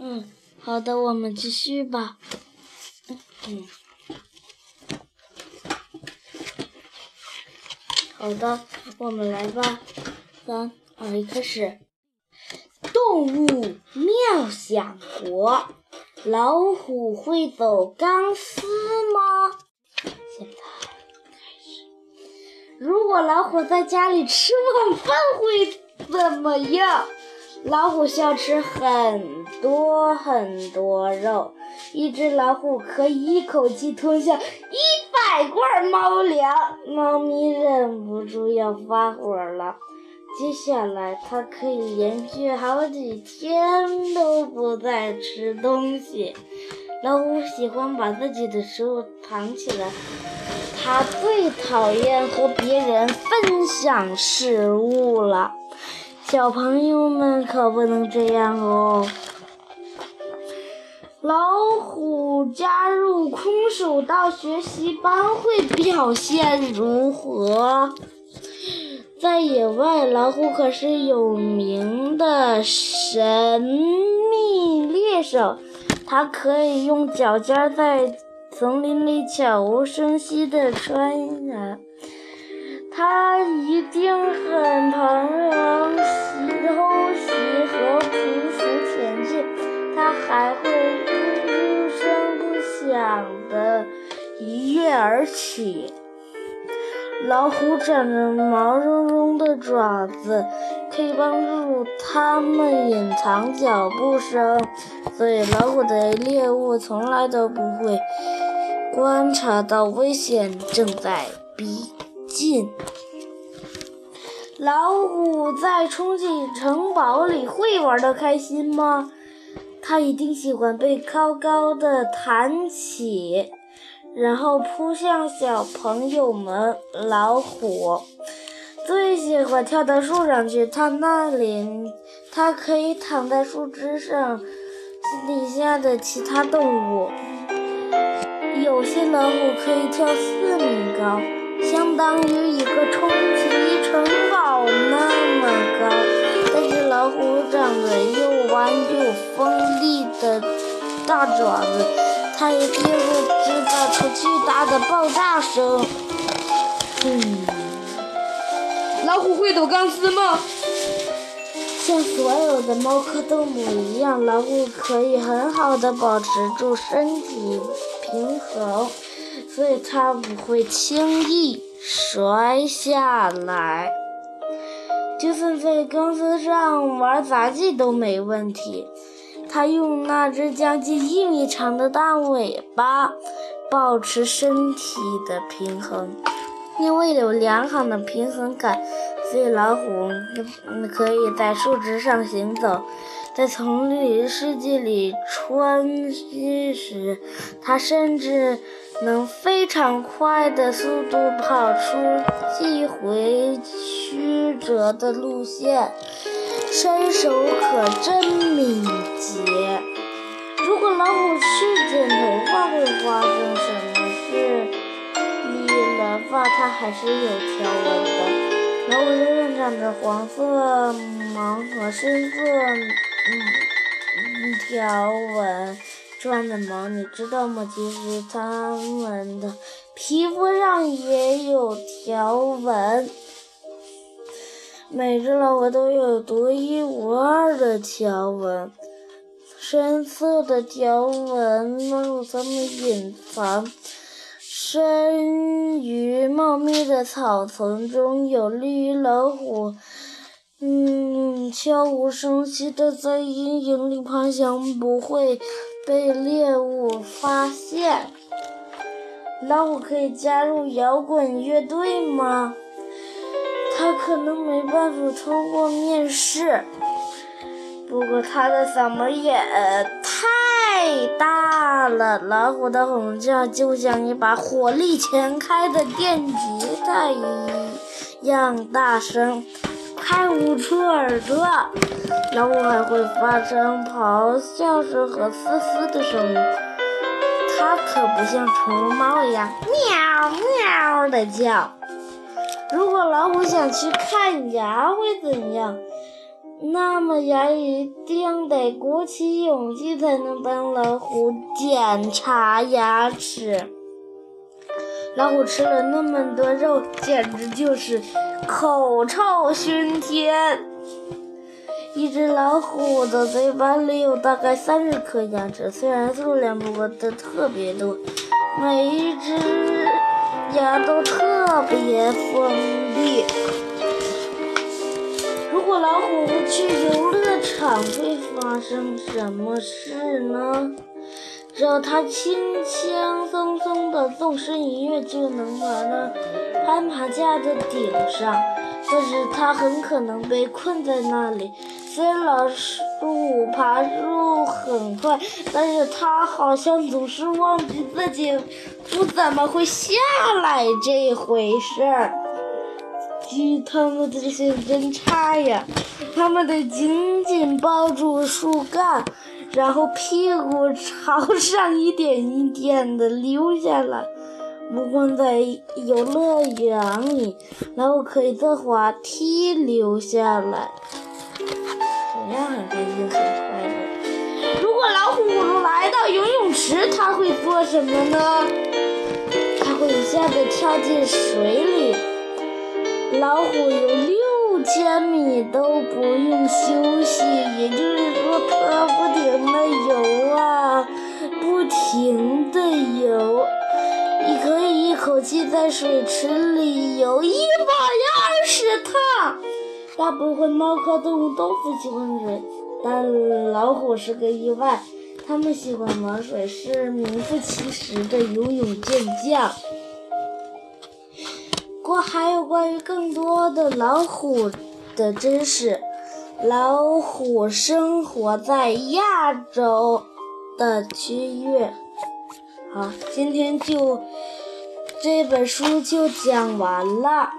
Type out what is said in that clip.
嗯，好的，我们继续吧。嗯，好的，我们来吧。三二一，开始。动物妙想国，老虎会走钢丝吗？现在开始。如果老虎在家里吃晚饭会怎么样？老虎需要吃很多很多肉，一只老虎可以一口气吞下一百罐猫粮。猫咪忍不住要发火了。接下来，它可以连续好几天都不再吃东西。老虎喜欢把自己的食物藏起来，它最讨厌和别人分享食物了。小朋友们可不能这样哦！老虎加入空手道学习班会表现如何？在野外，老虎可是有名的神秘猎手，它可以用脚尖在丛林里悄无声息地穿越。它一定很旁人偷袭和匍匐前进，它还会不声不响地一跃而起。老虎长着毛茸茸的爪子，可以帮助它们隐藏脚步声，所以老虎的猎物从来都不会观察到危险正在逼。近，老虎在冲进城堡里会玩的开心吗？它一定喜欢被高高的弹起，然后扑向小朋友们。老虎最喜欢跳到树上去，它那里它可以躺在树枝上，底下的其他动物。有些老虎可以跳四米高。相当于一个冲击城堡那么高，但是老虎长着又弯又锋利的大爪子，它一定会制造出巨大的爆炸声。嗯，老虎会走钢丝吗？像所有的猫科动物一样，老虎可以很好的保持住身体平衡。所以它不会轻易摔下来，就算在钢丝上玩杂技都没问题。它用那只将近一米长的大尾巴保持身体的平衡，因为有良好的平衡感，所以老虎可以在树枝上行走。在丛林世界里穿行时，它甚至能非常快的速度跑出几回曲折的路线，身手可真敏捷。如果老虎去剪头发，会发生什么事？理了发，它还是有条纹的。老虎身上长着黄色毛和深色。嗯，条纹状的毛，你知道吗？其实它们的皮肤上也有条纹。每只老虎都有独一无二的条纹，深色的条纹帮助它们隐藏。生于茂密的草丛中，有利于老虎。嗯，悄无声息的在阴影里爬行，不会被猎物发现。老虎可以加入摇滚乐队吗？他可能没办法通过面试，不过他的嗓门也太大了。老虎的吼叫就像一把火力全开的电吉他一样大声。快捂出耳朵，老虎还会发出咆哮声和嘶嘶的声音。它可不像宠物猫一样喵喵的叫。如果老虎想去看牙会怎样？那么牙，一定得鼓起勇气才能帮老虎检查牙齿。老虎吃了那么多肉，简直就是口臭熏天。一只老虎的嘴巴里有大概三十颗牙齿，虽然数量不过的特别多，每一只牙都特别锋利。老虎去游乐场，会发生什么事呢？只要它轻轻松松地纵身一跃，就能爬到攀爬架的顶上。但是它很可能被困在那里。虽然老虎爬树很快，但是它好像总是忘记自己不怎么会下来这回事儿。鸡，它们的性真差呀！它们得紧紧抱住树干，然后屁股朝上一点一点的溜下来。不光在游乐园里，然后可以坐滑梯溜下来，这样很开心很快乐。如果老虎来到游泳池，它会做什么呢？它会一下子跳进水里。老虎有六千米都不用休息，也就是说，它不停的游啊，不停的游。你可以一口气在水池里游一百二十趟。大部分猫科动物都不喜欢水，但老虎是个意外。它们喜欢玩水，是名副其实的游泳健将。过还有关于更多的老虎的知识。老虎生活在亚洲的区域。好，今天就这本书就讲完了。